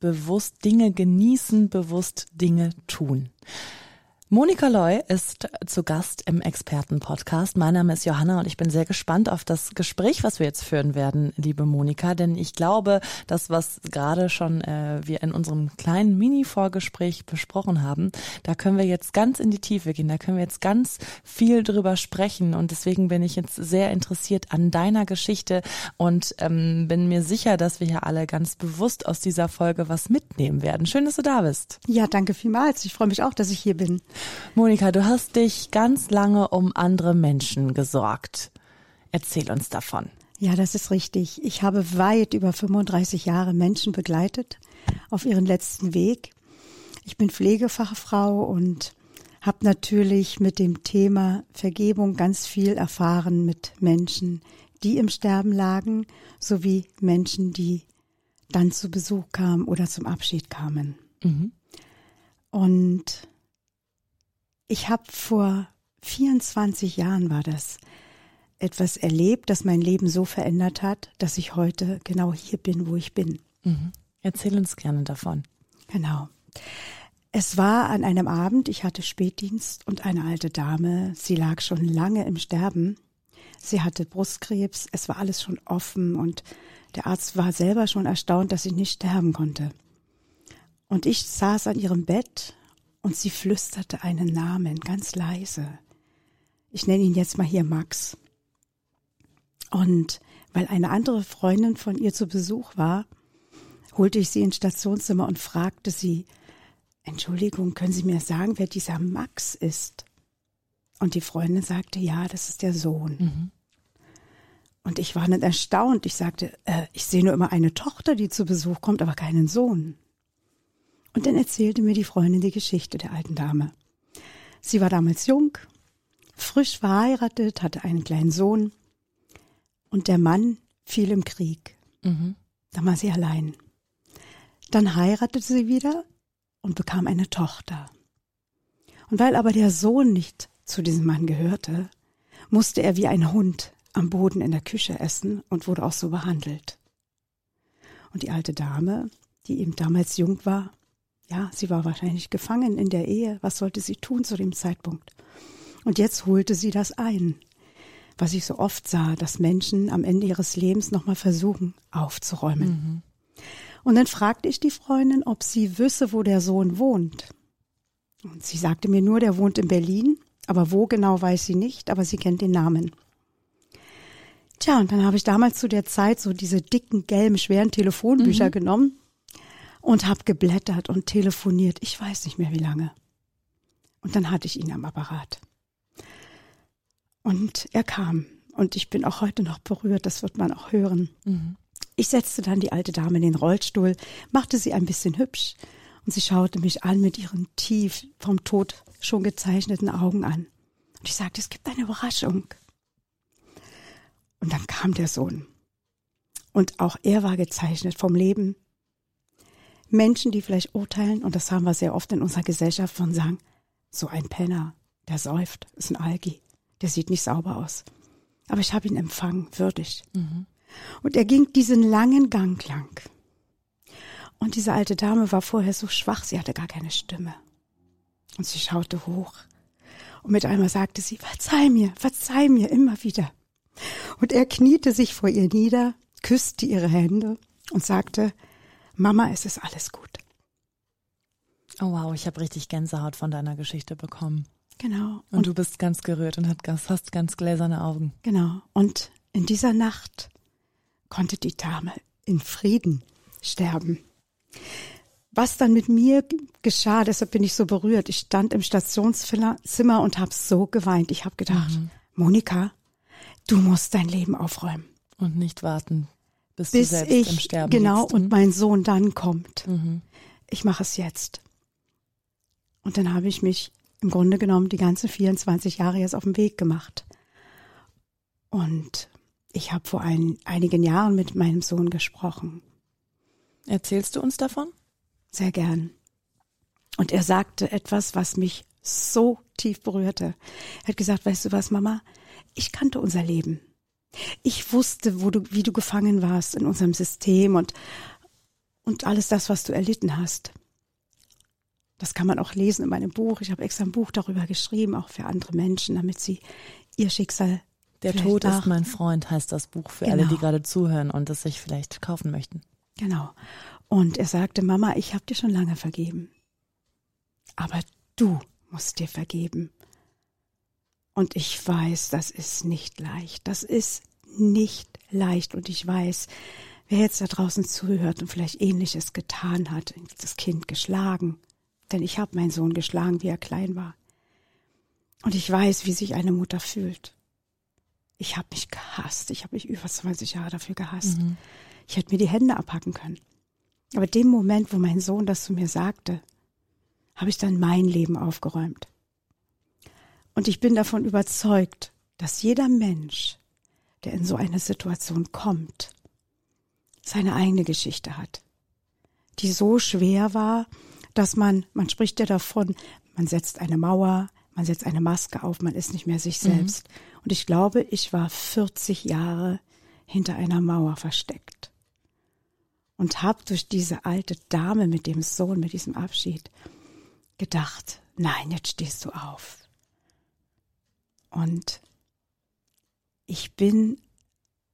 bewusst Dinge genießen, bewusst Dinge tun. Monika Loy ist zu Gast im Expertenpodcast. Mein Name ist Johanna und ich bin sehr gespannt auf das Gespräch, was wir jetzt führen werden, liebe Monika, denn ich glaube, das, was gerade schon äh, wir in unserem kleinen Mini-Vorgespräch besprochen haben, da können wir jetzt ganz in die Tiefe gehen, da können wir jetzt ganz viel drüber sprechen und deswegen bin ich jetzt sehr interessiert an deiner Geschichte und ähm, bin mir sicher, dass wir hier alle ganz bewusst aus dieser Folge was mitnehmen werden. Schön, dass du da bist. Ja, danke vielmals. Ich freue mich auch, dass ich hier bin. Monika, du hast dich ganz lange um andere Menschen gesorgt. Erzähl uns davon. Ja, das ist richtig. Ich habe weit über 35 Jahre Menschen begleitet auf ihren letzten Weg. Ich bin Pflegefachfrau und habe natürlich mit dem Thema Vergebung ganz viel erfahren mit Menschen, die im Sterben lagen, sowie Menschen, die dann zu Besuch kamen oder zum Abschied kamen. Mhm. Und ich habe vor 24 Jahren war das etwas erlebt, das mein Leben so verändert hat, dass ich heute genau hier bin, wo ich bin. Mhm. Erzähl uns gerne davon. Genau. Es war an einem Abend, ich hatte Spätdienst und eine alte Dame, sie lag schon lange im Sterben. Sie hatte Brustkrebs, es war alles schon offen und der Arzt war selber schon erstaunt, dass sie nicht sterben konnte. Und ich saß an ihrem Bett und sie flüsterte einen Namen ganz leise. Ich nenne ihn jetzt mal hier Max. Und weil eine andere Freundin von ihr zu Besuch war, holte ich sie ins Stationszimmer und fragte sie, Entschuldigung, können Sie mir sagen, wer dieser Max ist? Und die Freundin sagte, ja, das ist der Sohn. Mhm. Und ich war dann erstaunt. Ich sagte, äh, ich sehe nur immer eine Tochter, die zu Besuch kommt, aber keinen Sohn. Und dann erzählte mir die Freundin die Geschichte der alten Dame. Sie war damals jung, frisch verheiratet, hatte einen kleinen Sohn und der Mann fiel im Krieg. Mhm. Da war sie allein. Dann heiratete sie wieder und bekam eine Tochter. Und weil aber der Sohn nicht zu diesem Mann gehörte, musste er wie ein Hund am Boden in der Küche essen und wurde auch so behandelt. Und die alte Dame, die eben damals jung war, ja, sie war wahrscheinlich gefangen in der Ehe. Was sollte sie tun zu dem Zeitpunkt? Und jetzt holte sie das ein, was ich so oft sah, dass Menschen am Ende ihres Lebens nochmal versuchen aufzuräumen. Mhm. Und dann fragte ich die Freundin, ob sie wüsste, wo der Sohn wohnt. Und sie sagte mir nur, der wohnt in Berlin, aber wo genau weiß sie nicht, aber sie kennt den Namen. Tja, und dann habe ich damals zu der Zeit so diese dicken, gelben, schweren Telefonbücher mhm. genommen und habe geblättert und telefoniert. Ich weiß nicht mehr wie lange. Und dann hatte ich ihn am Apparat. Und er kam. Und ich bin auch heute noch berührt, das wird man auch hören. Mhm. Ich setzte dann die alte Dame in den Rollstuhl, machte sie ein bisschen hübsch und sie schaute mich an mit ihren tief vom Tod schon gezeichneten Augen an. Und ich sagte, es gibt eine Überraschung. Und dann kam der Sohn. Und auch er war gezeichnet vom Leben, Menschen, die vielleicht urteilen, und das haben wir sehr oft in unserer Gesellschaft, von sagen, so ein Penner, der säuft, ist ein Algi, der sieht nicht sauber aus. Aber ich habe ihn empfangen, würdig. Mhm. Und er ging diesen langen Gang lang. Und diese alte Dame war vorher so schwach, sie hatte gar keine Stimme. Und sie schaute hoch. Und mit einmal sagte sie, verzeih mir, verzeih mir immer wieder. Und er kniete sich vor ihr nieder, küsste ihre Hände und sagte, Mama, es ist alles gut. Oh wow, ich habe richtig Gänsehaut von deiner Geschichte bekommen. Genau. Und, und du bist ganz gerührt und hast fast ganz gläserne Augen. Genau. Und in dieser Nacht konnte die Dame in Frieden sterben. Was dann mit mir geschah, deshalb bin ich so berührt. Ich stand im Stationszimmer und habe so geweint. Ich habe gedacht, mhm. Monika, du musst dein Leben aufräumen. Und nicht warten, bis, bis ich, im Sterben Genau, liegst. und mein Sohn dann kommt. Mhm. Ich mache es jetzt. Und dann habe ich mich im Grunde genommen die ganzen 24 Jahre jetzt auf den Weg gemacht. Und ich habe vor ein, einigen Jahren mit meinem Sohn gesprochen. Erzählst du uns davon? Sehr gern. Und er sagte etwas, was mich so tief berührte. Er hat gesagt, weißt du was, Mama? Ich kannte unser Leben. Ich wusste, wo du, wie du gefangen warst in unserem System und, und alles das, was du erlitten hast. Das kann man auch lesen in meinem Buch. Ich habe extra ein Buch darüber geschrieben, auch für andere Menschen, damit sie ihr Schicksal. Der Tod ist mein Freund heißt das Buch für genau. alle, die genau. gerade zuhören und es sich vielleicht kaufen möchten. Genau. Und er sagte, Mama, ich habe dir schon lange vergeben. Aber du musst dir vergeben. Und ich weiß, das ist nicht leicht. Das ist nicht leicht. Und ich weiß, wer jetzt da draußen zuhört und vielleicht ähnliches getan hat, das Kind geschlagen, denn ich habe meinen Sohn geschlagen, wie er klein war. Und ich weiß, wie sich eine Mutter fühlt. Ich habe mich gehasst. Ich habe mich über 20 Jahre dafür gehasst. Mhm. Ich hätte mir die Hände abhacken können. Aber dem Moment, wo mein Sohn das zu mir sagte, habe ich dann mein Leben aufgeräumt. Und ich bin davon überzeugt, dass jeder Mensch, der in so eine Situation kommt, seine eigene Geschichte hat, die so schwer war, dass man, man spricht ja davon, man setzt eine Mauer, man setzt eine Maske auf, man ist nicht mehr sich mhm. selbst. Mhm. Und ich glaube, ich war 40 Jahre hinter einer Mauer versteckt und habe durch diese alte Dame mit dem Sohn, mit diesem Abschied gedacht, nein, jetzt stehst du auf. Und ich bin,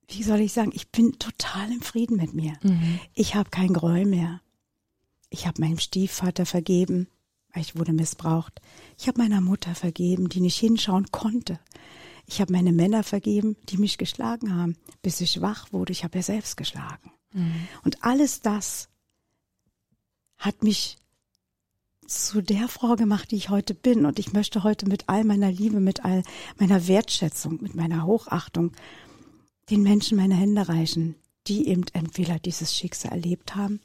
wie soll ich sagen, ich bin total im Frieden mit mir. Mhm. Ich habe kein Groll mehr. Ich habe meinem Stiefvater vergeben, weil ich wurde missbraucht. Ich habe meiner Mutter vergeben, die nicht hinschauen konnte. Ich habe meine Männer vergeben, die mich geschlagen haben, bis ich wach wurde. Ich habe ja selbst geschlagen. Mhm. Und alles das hat mich zu der Frau gemacht, die ich heute bin. Und ich möchte heute mit all meiner Liebe, mit all meiner Wertschätzung, mit meiner Hochachtung den Menschen meine Hände reichen, die eben entweder dieses Schicksal erlebt haben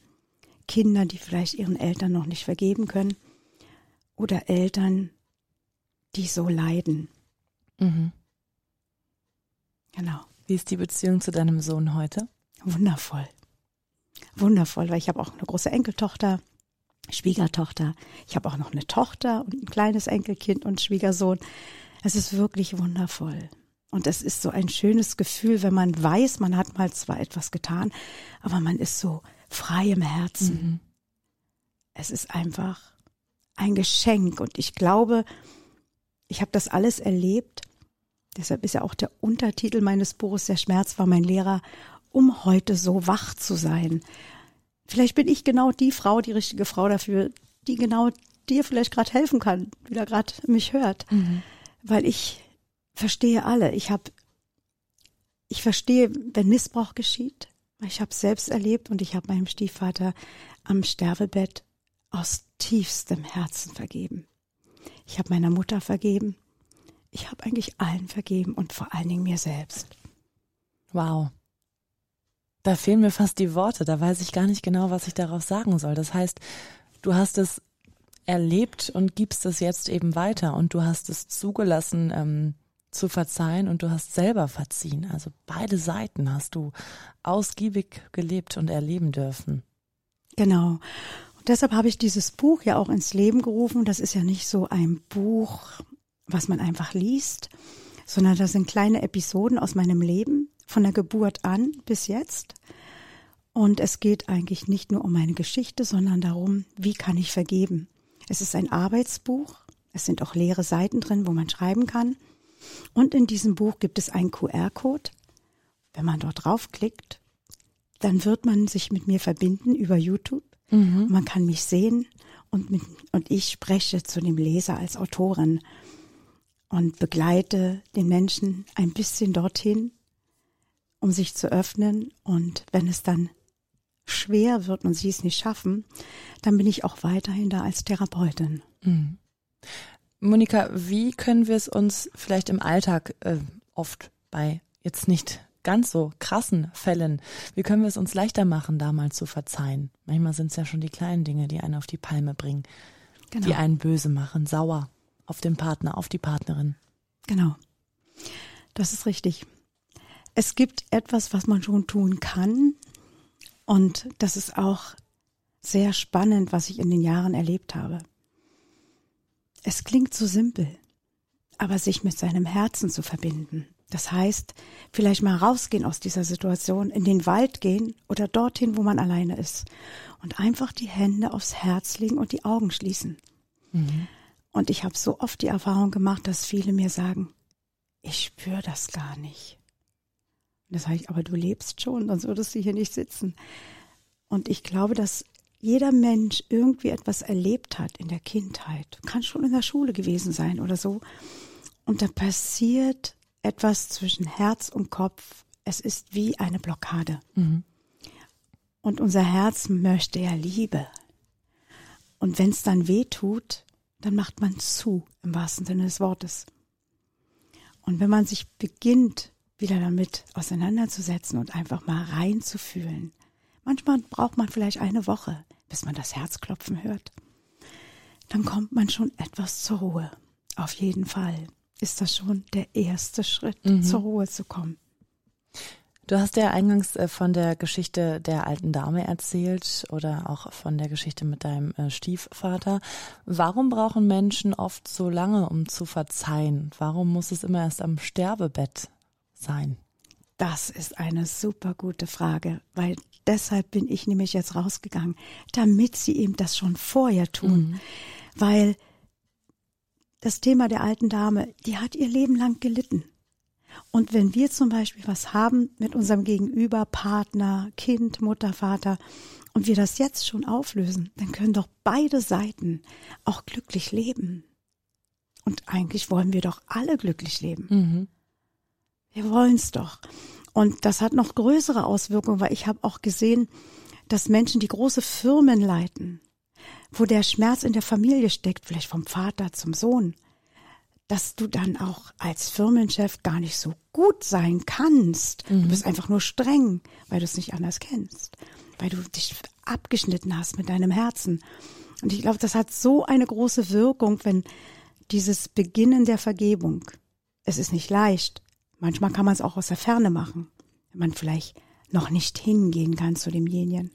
Kinder, die vielleicht ihren Eltern noch nicht vergeben können oder Eltern, die so leiden. Mhm. Genau. Wie ist die Beziehung zu deinem Sohn heute? Wundervoll. Wundervoll, weil ich habe auch eine große Enkeltochter, Schwiegertochter. Ich habe auch noch eine Tochter und ein kleines Enkelkind und Schwiegersohn. Es ist wirklich wundervoll. Und es ist so ein schönes Gefühl, wenn man weiß, man hat mal zwar etwas getan, aber man ist so frei im Herzen. Mhm. Es ist einfach ein Geschenk und ich glaube, ich habe das alles erlebt. Deshalb ist ja auch der Untertitel meines Buches Der Schmerz war mein Lehrer, um heute so wach zu sein. Vielleicht bin ich genau die Frau, die richtige Frau dafür, die genau dir vielleicht gerade helfen kann, die da gerade mich hört. Mhm. Weil ich verstehe alle. Ich habe, ich verstehe, wenn Missbrauch geschieht. Ich habe selbst erlebt und ich habe meinem Stiefvater am Sterbebett aus tiefstem Herzen vergeben. Ich habe meiner Mutter vergeben. Ich habe eigentlich allen vergeben und vor allen Dingen mir selbst. Wow. Da fehlen mir fast die Worte. Da weiß ich gar nicht genau, was ich darauf sagen soll. Das heißt, du hast es erlebt und gibst es jetzt eben weiter und du hast es zugelassen, ähm, zu verzeihen und du hast selber verziehen. Also beide Seiten hast du ausgiebig gelebt und erleben dürfen. Genau. Und deshalb habe ich dieses Buch ja auch ins Leben gerufen. Das ist ja nicht so ein Buch, was man einfach liest, sondern das sind kleine Episoden aus meinem Leben, von der Geburt an bis jetzt. Und es geht eigentlich nicht nur um meine Geschichte, sondern darum, wie kann ich vergeben. Es ist ein Arbeitsbuch. Es sind auch leere Seiten drin, wo man schreiben kann. Und in diesem Buch gibt es einen QR-Code. Wenn man dort draufklickt, dann wird man sich mit mir verbinden über YouTube. Mhm. Man kann mich sehen und, mit, und ich spreche zu dem Leser als Autorin und begleite den Menschen ein bisschen dorthin, um sich zu öffnen. Und wenn es dann schwer wird und sie es nicht schaffen, dann bin ich auch weiterhin da als Therapeutin. Mhm. Monika, wie können wir es uns vielleicht im Alltag äh, oft bei jetzt nicht ganz so krassen Fällen, wie können wir es uns leichter machen, da mal zu verzeihen? Manchmal sind es ja schon die kleinen Dinge, die einen auf die Palme bringen. genau. die einen böse machen, sauer auf den Partner, auf die Partnerin. Genau. Das ist richtig. Es gibt etwas, was man schon tun kann. Und das ist auch sehr spannend, was ich in den Jahren erlebt habe. Es klingt so simpel, aber sich mit seinem Herzen zu verbinden. Das heißt, vielleicht mal rausgehen aus dieser Situation, in den Wald gehen oder dorthin, wo man alleine ist und einfach die Hände aufs Herz legen und die Augen schließen. Mhm. Und ich habe so oft die Erfahrung gemacht, dass viele mir sagen, ich spüre das gar nicht. Und das sage ich, aber du lebst schon, sonst würdest du hier nicht sitzen. Und ich glaube, dass jeder Mensch irgendwie etwas erlebt hat in der Kindheit, kann schon in der Schule gewesen sein oder so. Und da passiert etwas zwischen Herz und Kopf. Es ist wie eine Blockade. Mhm. Und unser Herz möchte ja Liebe. Und wenn es dann weh tut, dann macht man zu, im wahrsten Sinne des Wortes. Und wenn man sich beginnt, wieder damit auseinanderzusetzen und einfach mal reinzufühlen, manchmal braucht man vielleicht eine Woche, bis man das Herzklopfen hört, dann kommt man schon etwas zur Ruhe. Auf jeden Fall ist das schon der erste Schritt, mhm. zur Ruhe zu kommen. Du hast ja eingangs äh, von der Geschichte der alten Dame erzählt oder auch von der Geschichte mit deinem äh, Stiefvater. Warum brauchen Menschen oft so lange, um zu verzeihen? Warum muss es immer erst am Sterbebett sein? Das ist eine super gute Frage, weil deshalb bin ich nämlich jetzt rausgegangen, damit sie eben das schon vorher tun. Mhm. Weil das Thema der alten Dame, die hat ihr Leben lang gelitten. Und wenn wir zum Beispiel was haben mit unserem Gegenüber, Partner, Kind, Mutter, Vater, und wir das jetzt schon auflösen, dann können doch beide Seiten auch glücklich leben. Und eigentlich wollen wir doch alle glücklich leben. Mhm. Wir wollen's doch. Und das hat noch größere Auswirkungen, weil ich habe auch gesehen, dass Menschen, die große Firmen leiten, wo der Schmerz in der Familie steckt, vielleicht vom Vater zum Sohn, dass du dann auch als Firmenchef gar nicht so gut sein kannst. Mhm. Du bist einfach nur streng, weil du es nicht anders kennst, weil du dich abgeschnitten hast mit deinem Herzen. Und ich glaube, das hat so eine große Wirkung, wenn dieses Beginnen der Vergebung, es ist nicht leicht. Manchmal kann man es auch aus der Ferne machen, wenn man vielleicht noch nicht hingehen kann zu demjenigen.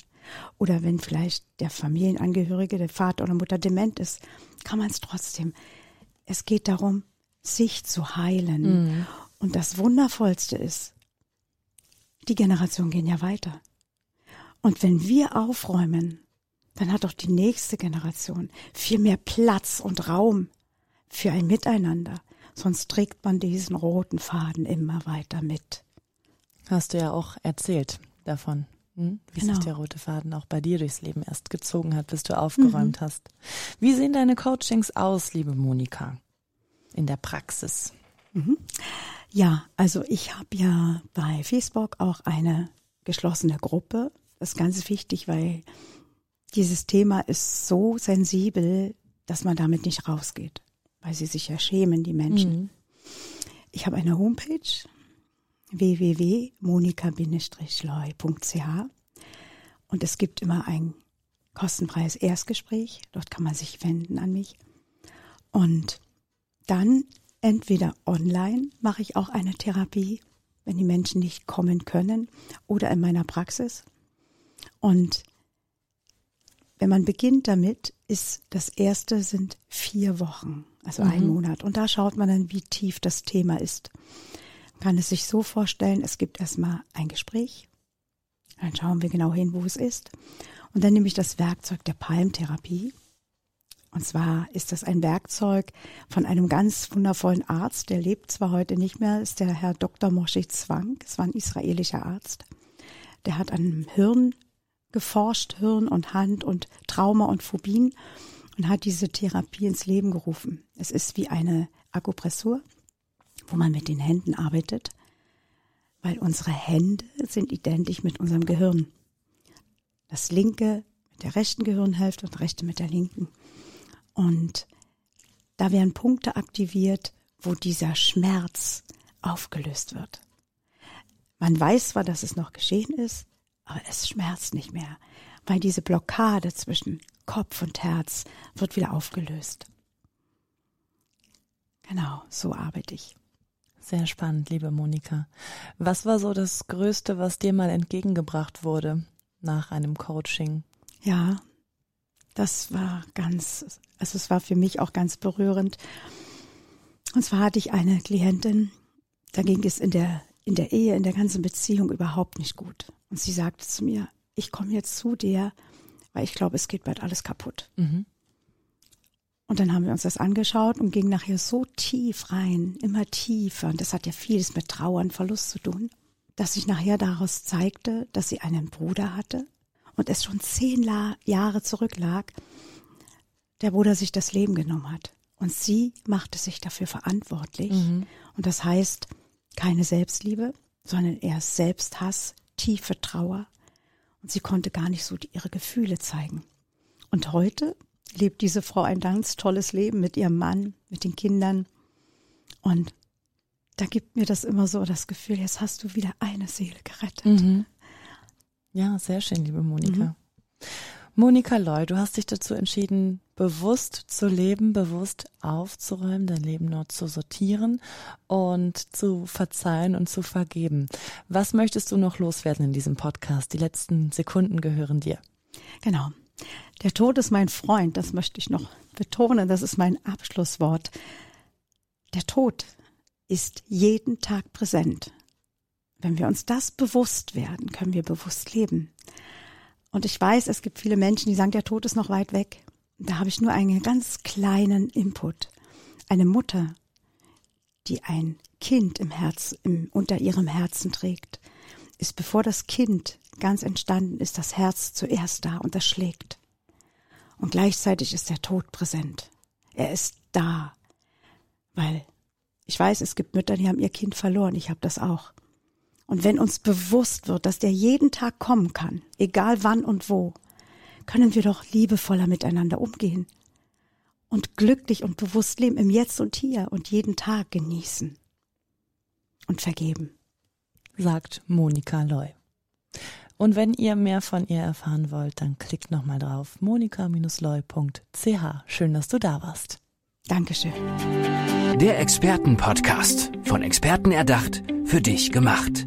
Oder wenn vielleicht der Familienangehörige, der Vater oder Mutter dement ist, kann man es trotzdem es geht darum, sich zu heilen. Mhm. Und das Wundervollste ist, die Generationen gehen ja weiter. Und wenn wir aufräumen, dann hat auch die nächste Generation viel mehr Platz und Raum für ein Miteinander. Sonst trägt man diesen roten Faden immer weiter mit. Hast du ja auch erzählt davon, hm? wie genau. sich der rote Faden auch bei dir durchs Leben erst gezogen hat, bis du aufgeräumt mhm. hast. Wie sehen deine Coachings aus, liebe Monika, in der Praxis? Mhm. Ja, also ich habe ja bei Facebook auch eine geschlossene Gruppe. Das ist ganz wichtig, weil dieses Thema ist so sensibel, dass man damit nicht rausgeht, weil sie sich ja schämen, die Menschen. Mhm. Ich habe eine Homepage www.monika-leu.ch und es gibt immer ein kostenfreies Erstgespräch. Dort kann man sich wenden an mich. Und dann entweder online mache ich auch eine Therapie, wenn die Menschen nicht kommen können, oder in meiner Praxis. Und wenn man beginnt damit, ist das erste sind vier Wochen, also mhm. ein Monat. Und da schaut man dann, wie tief das Thema ist kann es sich so vorstellen, es gibt erstmal ein Gespräch, dann schauen wir genau hin, wo es ist. Und dann nehme ich das Werkzeug der Palmtherapie. Und zwar ist das ein Werkzeug von einem ganz wundervollen Arzt, der lebt zwar heute nicht mehr, ist der Herr Dr. Moshe Zwang. Es war ein israelischer Arzt. Der hat an Hirn geforscht, Hirn und Hand und Trauma und Phobien und hat diese Therapie ins Leben gerufen. Es ist wie eine Akupressur wo man mit den Händen arbeitet, weil unsere Hände sind identisch mit unserem Gehirn. Das linke mit der rechten Gehirnhälfte und rechte mit der linken. Und da werden Punkte aktiviert, wo dieser Schmerz aufgelöst wird. Man weiß zwar, dass es noch geschehen ist, aber es schmerzt nicht mehr, weil diese Blockade zwischen Kopf und Herz wird wieder aufgelöst. Genau, so arbeite ich. Sehr spannend, liebe Monika. Was war so das Größte, was dir mal entgegengebracht wurde nach einem Coaching? Ja, das war ganz, also es war für mich auch ganz berührend. Und zwar hatte ich eine Klientin, da ging es in der, in der Ehe, in der ganzen Beziehung überhaupt nicht gut. Und sie sagte zu mir, ich komme jetzt zu dir, weil ich glaube, es geht bald alles kaputt. Mhm. Und dann haben wir uns das angeschaut und gingen nachher so tief rein, immer tiefer. Und das hat ja vieles mit Trauer und Verlust zu tun, dass sich nachher daraus zeigte, dass sie einen Bruder hatte und es schon zehn Jahre zurücklag, der Bruder sich das Leben genommen hat. Und sie machte sich dafür verantwortlich. Mhm. Und das heißt keine Selbstliebe, sondern eher Selbsthass, tiefe Trauer. Und sie konnte gar nicht so ihre Gefühle zeigen. Und heute lebt diese Frau ein ganz tolles Leben mit ihrem Mann, mit den Kindern. Und da gibt mir das immer so das Gefühl, jetzt hast du wieder eine Seele gerettet. Mhm. Ja, sehr schön, liebe Monika. Mhm. Monika Loy, du hast dich dazu entschieden, bewusst zu leben, bewusst aufzuräumen, dein Leben neu zu sortieren und zu verzeihen und zu vergeben. Was möchtest du noch loswerden in diesem Podcast? Die letzten Sekunden gehören dir. Genau. Der Tod ist mein Freund, das möchte ich noch betonen, das ist mein Abschlusswort. Der Tod ist jeden Tag präsent. Wenn wir uns das bewusst werden, können wir bewusst leben. Und ich weiß, es gibt viele Menschen, die sagen, der Tod ist noch weit weg. Da habe ich nur einen ganz kleinen Input. Eine Mutter, die ein Kind im Herz, im, unter ihrem Herzen trägt, ist bevor das Kind ganz entstanden ist, das Herz zuerst da und das schlägt. Und gleichzeitig ist der Tod präsent. Er ist da. Weil ich weiß, es gibt Mütter, die haben ihr Kind verloren. Ich habe das auch. Und wenn uns bewusst wird, dass der jeden Tag kommen kann, egal wann und wo, können wir doch liebevoller miteinander umgehen und glücklich und bewusst leben im Jetzt und Hier und jeden Tag genießen und vergeben. Sagt Monika Loy. Und wenn ihr mehr von ihr erfahren wollt, dann klickt nochmal drauf monika-loy.ch. Schön, dass du da warst. Dankeschön. Der Expertenpodcast. Von Experten erdacht, für dich gemacht.